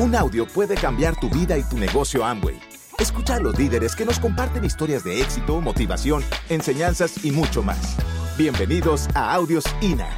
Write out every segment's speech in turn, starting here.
Un audio puede cambiar tu vida y tu negocio Amway. Escucha a los líderes que nos comparten historias de éxito, motivación, enseñanzas y mucho más. Bienvenidos a Audios INA.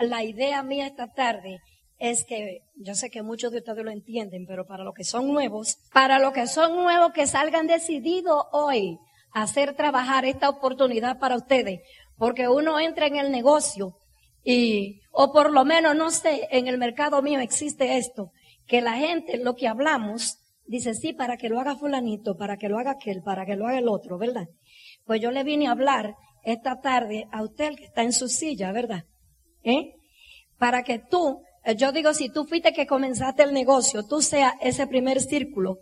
La idea mía esta tarde es que yo sé que muchos de ustedes lo entienden, pero para los que son nuevos, para los que son nuevos que salgan decididos hoy a hacer trabajar esta oportunidad para ustedes, porque uno entra en el negocio y, o por lo menos, no sé, en el mercado mío existe esto, que la gente, lo que hablamos, dice, sí, para que lo haga fulanito, para que lo haga aquel, para que lo haga el otro, ¿verdad? Pues yo le vine a hablar esta tarde a usted que está en su silla, ¿verdad? ¿Eh? Para que tú, eh, yo digo, si tú fuiste que comenzaste el negocio, tú seas ese primer círculo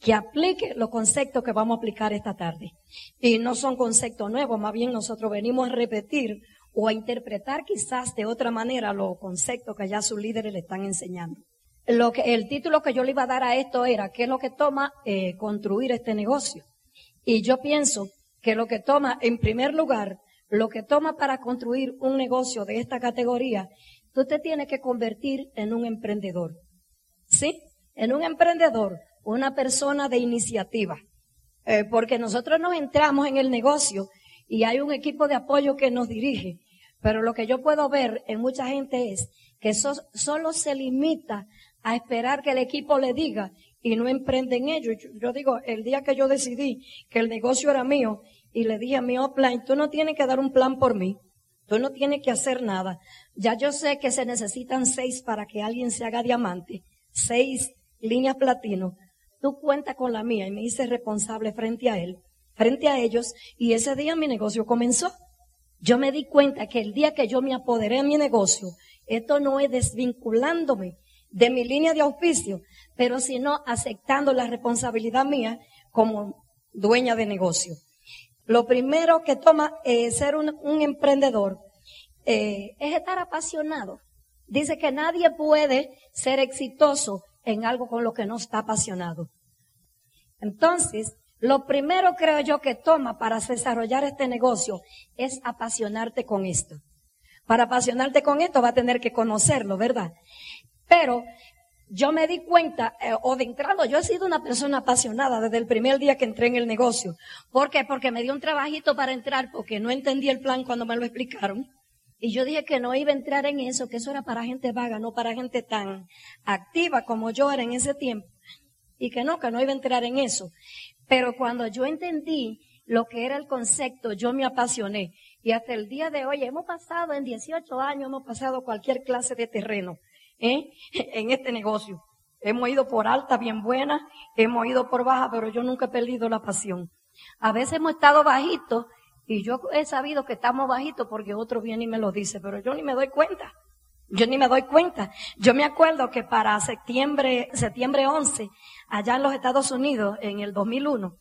que aplique los conceptos que vamos a aplicar esta tarde. Y no son conceptos nuevos, más bien nosotros venimos a repetir o a interpretar quizás de otra manera los conceptos que ya sus líderes le están enseñando. Lo que, el título que yo le iba a dar a esto era, ¿qué es lo que toma eh, construir este negocio? Y yo pienso que lo que toma, en primer lugar, lo que toma para construir un negocio de esta categoría, tú te tienes que convertir en un emprendedor. ¿Sí? En un emprendedor una persona de iniciativa. Eh, porque nosotros nos entramos en el negocio y hay un equipo de apoyo que nos dirige. Pero lo que yo puedo ver en mucha gente es que eso solo se limita a esperar que el equipo le diga y no emprenden ellos. Yo, yo, digo, el día que yo decidí que el negocio era mío y le dije a mi offline, tú no tienes que dar un plan por mí. Tú no tienes que hacer nada. Ya yo sé que se necesitan seis para que alguien se haga diamante. Seis líneas platino tú cuenta con la mía y me hice responsable frente a él, frente a ellos, y ese día mi negocio comenzó. Yo me di cuenta que el día que yo me apoderé de mi negocio, esto no es desvinculándome de mi línea de auspicio, pero sino aceptando la responsabilidad mía como dueña de negocio. Lo primero que toma eh, ser un, emprendedor eh, es estar apasionado. Dice que nadie puede ser exitoso en algo con lo que no está apasionado. Entonces, lo primero creo yo que toma para desarrollar este negocio es apasionarte con esto. Para apasionarte con esto va a tener que conocerlo, ¿verdad? Pero yo me di cuenta, eh, o de entrada, yo he sido una persona apasionada desde el primer día que entré en el negocio. ¿Por qué? Porque me dio un trabajito para entrar porque no entendí el plan cuando me lo explicaron. Y yo dije que no iba a entrar en eso, que eso era para gente vaga, no para gente tan activa como yo era en ese tiempo. Y que no, que no iba a entrar en eso. Pero cuando yo entendí lo que era el concepto, yo me apasioné. Y hasta el día de hoy hemos pasado, en 18 años, hemos pasado cualquier clase de terreno ¿eh? en este negocio. Hemos ido por alta, bien buena, hemos ido por baja, pero yo nunca he perdido la pasión. A veces hemos estado bajitos y yo he sabido que estamos bajitos porque otro viene y me lo dice, pero yo ni me doy cuenta. Yo ni me doy cuenta. Yo me acuerdo que para septiembre, septiembre 11, allá en los Estados Unidos, en el 2001,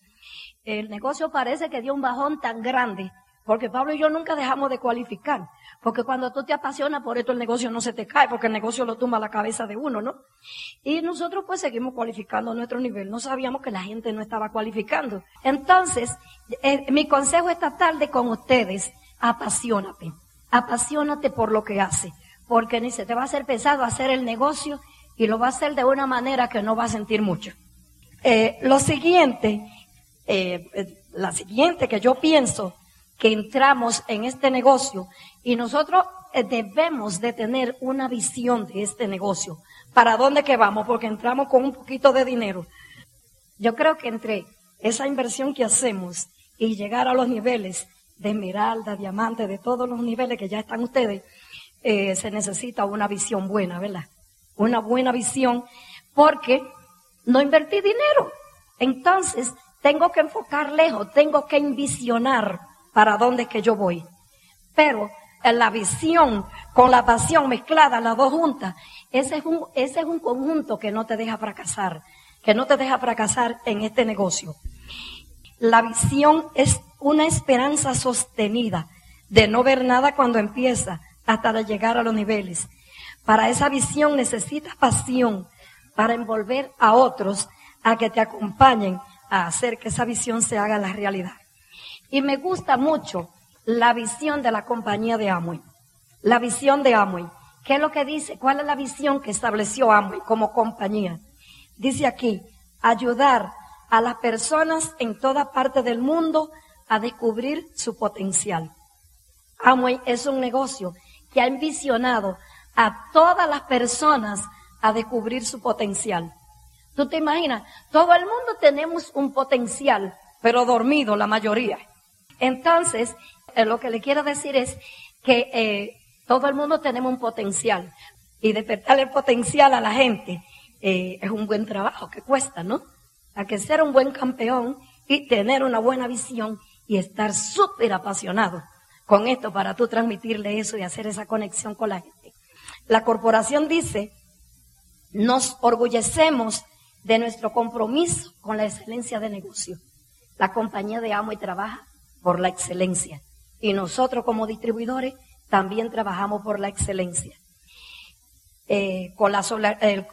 el negocio parece que dio un bajón tan grande porque Pablo y yo nunca dejamos de cualificar. Porque cuando tú te apasionas por esto, el negocio no se te cae, porque el negocio lo tumba la cabeza de uno, ¿no? Y nosotros pues seguimos cualificando a nuestro nivel. No sabíamos que la gente no estaba cualificando. Entonces, eh, mi consejo esta tarde con ustedes, apasionate. Apasionate por lo que hace. Porque ni se te va a hacer pesado hacer el negocio y lo va a hacer de una manera que no va a sentir mucho. Eh, lo siguiente, eh, la siguiente que yo pienso que entramos en este negocio y nosotros eh, debemos de tener una visión de este negocio. ¿Para dónde que vamos? Porque entramos con un poquito de dinero. Yo creo que entre esa inversión que hacemos y llegar a los niveles de esmeralda, diamante, de todos los niveles que ya están ustedes, eh, se necesita una visión buena, ¿verdad? Una buena visión porque no invertí dinero. Entonces, tengo que enfocar lejos, tengo que envisionar para dónde es que yo voy. Pero en la visión con la pasión mezclada, las dos juntas, ese es un, ese es un conjunto que no te deja fracasar, que no te deja fracasar en este negocio. La visión es una esperanza sostenida de no ver nada cuando empieza hasta llegar a los niveles. Para esa visión necesitas pasión para envolver a otros a que te acompañen a hacer que esa visión se haga la realidad. Y me gusta mucho la visión de la compañía de Amway. La visión de Amway. ¿Qué es lo que dice? ¿Cuál es la visión que estableció Amway como compañía? Dice aquí, ayudar a las personas en toda parte del mundo a descubrir su potencial. Amway es un negocio que ha envisionado a todas las personas a descubrir su potencial. Tú te imaginas, todo el mundo tenemos un potencial, pero dormido la mayoría. Entonces, eh, lo que le quiero decir es que eh, todo el mundo tenemos un potencial y despertar el potencial a la gente eh, es un buen trabajo que cuesta, ¿no? Hay que ser un buen campeón y tener una buena visión y estar súper apasionado con esto para tú transmitirle eso y hacer esa conexión con la gente. La corporación dice, nos orgullecemos de nuestro compromiso con la excelencia de negocio. La compañía de Amo y trabaja por la excelencia. Y nosotros como distribuidores también trabajamos por la excelencia. Eh, con la, eh,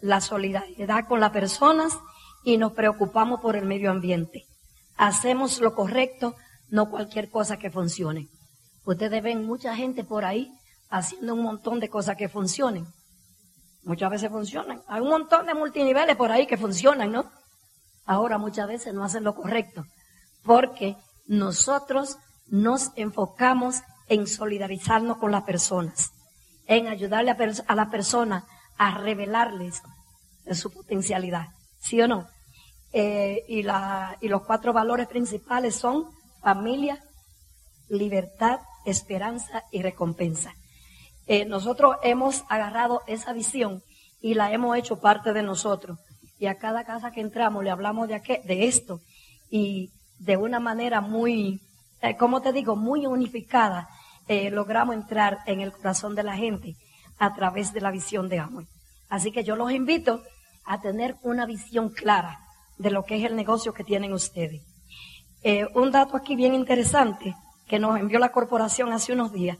la solidaridad con las personas y nos preocupamos por el medio ambiente. Hacemos lo correcto, no cualquier cosa que funcione. Ustedes ven mucha gente por ahí haciendo un montón de cosas que funcionen. Muchas veces funcionan. Hay un montón de multiniveles por ahí que funcionan, ¿no? Ahora muchas veces no hacen lo correcto. Porque nosotros nos enfocamos en solidarizarnos con las personas, en ayudarle a, la persona a revelarles su potencialidad. ¿Sí o no? Eh, y, y los cuatro valores principales son familia, libertad, esperanza y recompensa. Eh, nosotros hemos agarrado esa visión y la hemos hecho parte de nosotros. Y a cada casa que entramos le hablamos de, aquel, de esto. Y de una manera muy, eh, como te digo, muy unificada, eh, logramos entrar en el corazón de la gente a través de la visión de Amway. Así que yo los invito a tener una visión clara de lo que es el negocio que tienen ustedes. Un dato aquí bien interesante que nos envió la corporación hace unos días.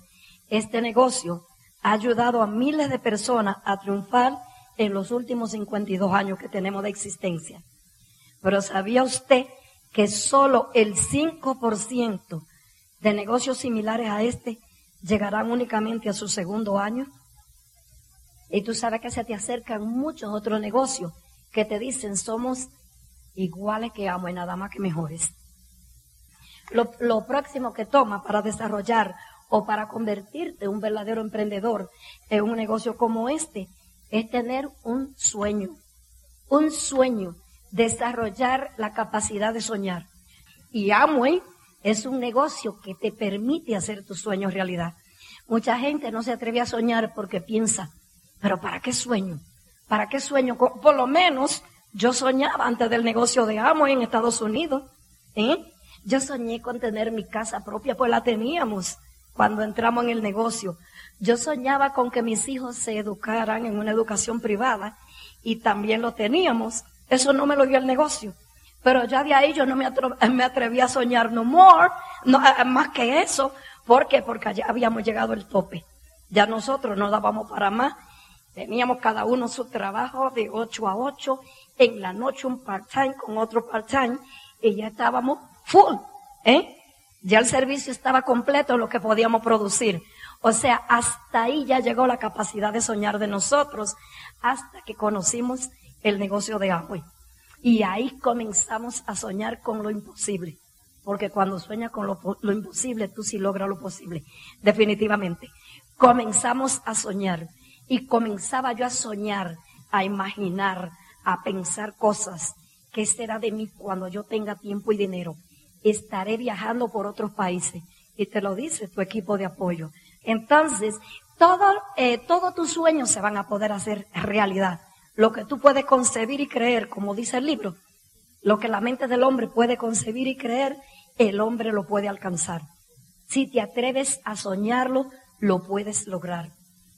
Este negocio ha ayudado a miles de personas a triunfar en los últimos 52 años que tenemos de existencia. Pero ¿sabía usted que solo el 5% de negocios similares a este llegarán únicamente a su segundo año. Y tú sabes que se te acercan muchos otros negocios que te dicen somos iguales que amo y nada más que mejores. Lo, lo próximo que toma para desarrollar o para convertirte en un verdadero emprendedor en un negocio como este es tener un sueño, un sueño desarrollar la capacidad de soñar. Y Amway es un negocio que te permite hacer tus sueños realidad. Mucha gente no se atreve a soñar porque piensa, pero ¿para qué sueño? ¿Para qué sueño? Por lo menos yo soñaba antes del negocio de Amway en Estados Unidos. ¿eh? Yo soñé con tener mi casa propia, pues la teníamos cuando entramos en el negocio. Yo soñaba con que mis hijos se educaran en una educación privada y también lo teníamos. Eso no me lo dio el negocio. Pero ya de ahí yo no me, atreví a soñar no more, no, más que eso. ¿Por qué? Porque ya habíamos llegado al tope. Ya nosotros no dábamos para más. Teníamos cada uno su trabajo de 8 a 8. En la noche un part-time con otro part-time. Y ya estábamos full. ¿eh? Ya el servicio estaba completo, lo que podíamos producir. O sea, hasta ahí ya llegó la capacidad de soñar de nosotros, hasta que conocimos el negocio de agua. Y ahí comenzamos a soñar con lo imposible. Porque cuando sueñas con lo, lo, imposible, tú sí logras lo posible. Definitivamente. Comenzamos a soñar. Y comenzaba yo a soñar, a imaginar, a pensar cosas. ¿Qué será de mí cuando yo tenga tiempo y dinero? Estaré viajando por otros países. Y te lo dice tu equipo de apoyo. Entonces, eh, todos tus sueños se van a poder hacer realidad lo que tú puedes concebir y creer, como dice el libro, lo que la mente del hombre puede concebir y creer, el hombre lo puede alcanzar. Si te atreves a soñarlo, lo puedes lograr.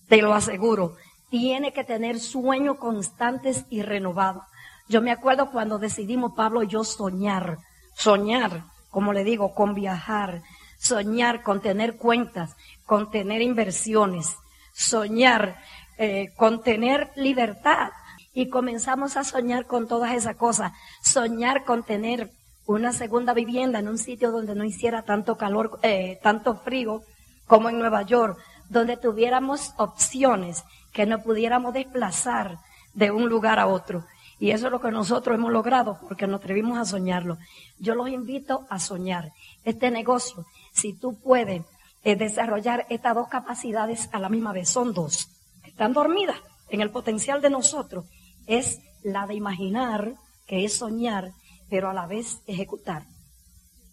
Te lo aseguro. Tiene que tener sueños constantes y renovados. Yo me acuerdo cuando decidimos, Pablo y yo, soñar. Soñar, como le digo, con viajar. Soñar con tener cuentas, con tener inversiones. Soñar eh, con tener libertad y comenzamos a soñar con todas esas cosas. Soñar con tener una segunda vivienda en un sitio donde no hiciera tanto calor, eh, tanto frío como en Nueva York, donde tuviéramos opciones que nos pudiéramos desplazar de un lugar a otro. Y eso es lo que nosotros hemos logrado porque nos atrevimos a soñarlo. Yo los invito a soñar. Este negocio, si tú puedes eh, desarrollar estas dos capacidades a la misma vez, son dos, están dormidas en el potencial de nosotros, es la de imaginar, que es soñar, pero a la vez ejecutar.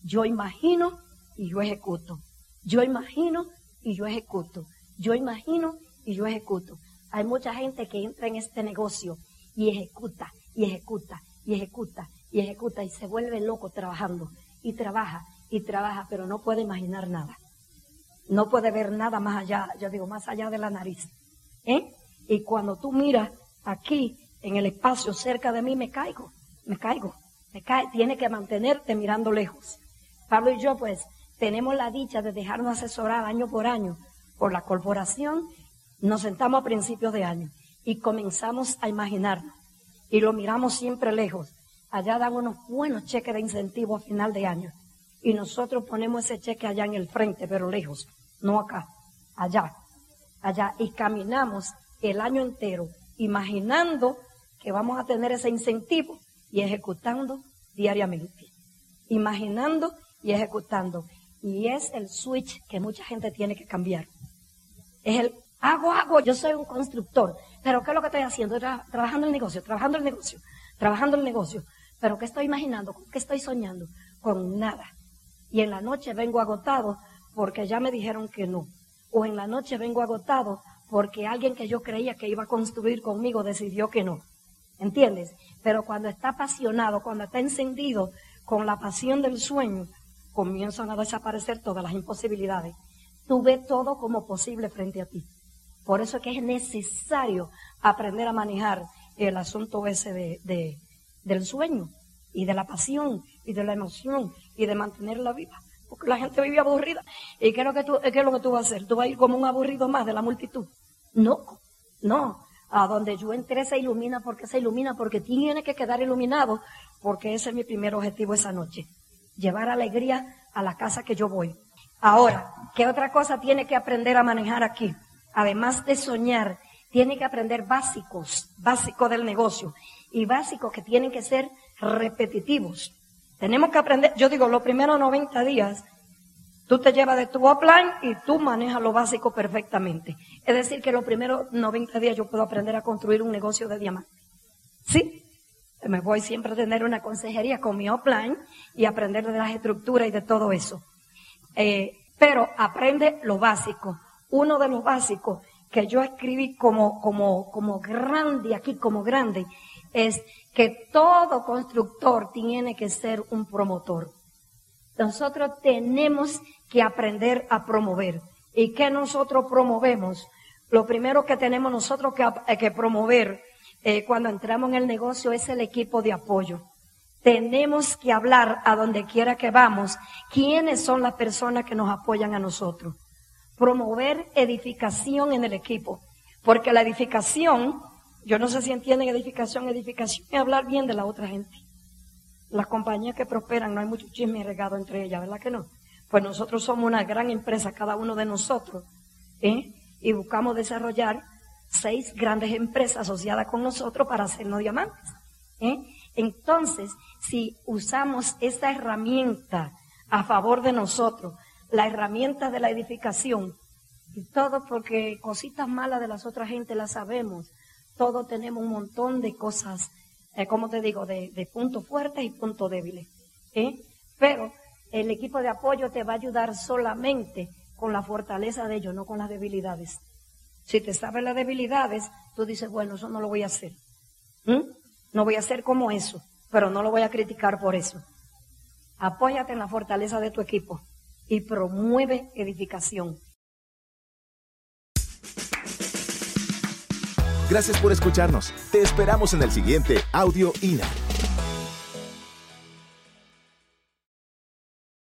Yo imagino y yo ejecuto. Yo imagino y yo ejecuto. Yo imagino y yo ejecuto. Hay mucha gente que entra en este negocio y ejecuta, y ejecuta, y ejecuta, y ejecuta, y se vuelve loco trabajando, y trabaja, y trabaja, pero no puede imaginar nada. No puede ver nada más allá, yo digo, más allá de la nariz. ¿Eh? Y cuando tú miras aquí, en el espacio cerca de mí, me caigo, me caigo, me cae, tiene que mantenerte mirando lejos. Pablo y yo, pues, tenemos la dicha de dejarnos asesorar año por año por la corporación. Nos sentamos a principios de año y comenzamos a imaginarnos y lo miramos siempre lejos. Allá dan unos buenos cheques de incentivo a final de año y nosotros ponemos ese cheque allá en el frente, pero lejos, no acá, allá, allá y caminamos el año entero imaginando que vamos a tener ese incentivo y ejecutando diariamente. Imaginando y ejecutando. Y es el switch que mucha gente tiene que cambiar. Es el hago, hago, yo soy un constructor, pero ¿qué es lo que estoy haciendo? trabajando el negocio, trabajando el negocio, trabajando el negocio. Pero ¿qué estoy imaginando? ¿Qué estoy soñando? Con nada. Y en la noche vengo agotado porque ya me dijeron que no. O en la noche vengo agotado porque alguien que yo creía que iba a construir conmigo decidió que no. ¿Entiendes? Pero cuando está apasionado, cuando está encendido con la pasión del sueño, comienzan a desaparecer todas las imposibilidades. Tú ves todo como posible frente a ti. Por eso es que es necesario aprender a manejar el asunto ese de, del sueño y de la pasión y de la emoción y de mantenerla viva. Porque la gente vive aburrida. ¿Y qué es, lo que tú, qué es lo que tú vas a hacer? ¿Tú vas a ir como un aburrido más de la multitud? No, no. A donde yo entré se ilumina porque se ilumina, porque tiene que quedar iluminado, porque ese es mi primer objetivo esa noche. Llevar alegría a la casa que yo voy. Ahora, ¿qué otra cosa tiene que aprender a manejar aquí? Además de soñar, tiene que aprender básicos, básicos del negocio y básicos que tienen que ser repetitivos. Tenemos que aprender, yo digo, los primeros 90 días Tú te llevas de tu offline y tú manejas lo básico perfectamente. Es decir, que los primeros 90 días yo puedo aprender a construir un negocio de diamante. ¿Sí? Me voy siempre a tener una consejería con mi offline y aprender de las estructuras y de todo eso. Eh, pero aprende lo básico. Uno de los básicos que yo escribí como, como, como grande aquí, como grande, es que todo constructor tiene que ser un promotor. Nosotros tenemos que aprender a promover. ¿Y qué nosotros promovemos? Lo primero que tenemos nosotros que, eh, promover eh, cuando entramos en el negocio es el equipo de apoyo. Tenemos que hablar a donde quiera que vamos quiénes son las personas que nos apoyan a nosotros. Promover edificación en el equipo. Porque la edificación, yo no sé si entienden edificación, edificación es hablar bien de la otra gente. Las compañías que prosperan, no hay mucho chisme regado entre ellas, ¿verdad que no? Pues nosotros somos una gran empresa, cada uno de nosotros, ¿eh? y buscamos desarrollar seis grandes empresas asociadas con nosotros para hacernos diamantes. ¿eh? Entonces, si usamos esa herramienta a favor de nosotros, la herramienta de la edificación, y todo porque cositas malas de las otras gente las sabemos, todos tenemos un montón de cosas eh, como te digo, de, puntos fuertes y puntos débiles. ¿eh? Pero el equipo de apoyo te va a ayudar solamente con la fortaleza de ellos, no con las debilidades. Si te sabes las debilidades, tú dices, bueno, eso no lo voy a hacer. No voy a hacer como eso, pero no lo voy a criticar por eso. Apóyate en la fortaleza de tu equipo y promueve edificación. Gracias por escucharnos. Te esperamos en el siguiente Audio INA.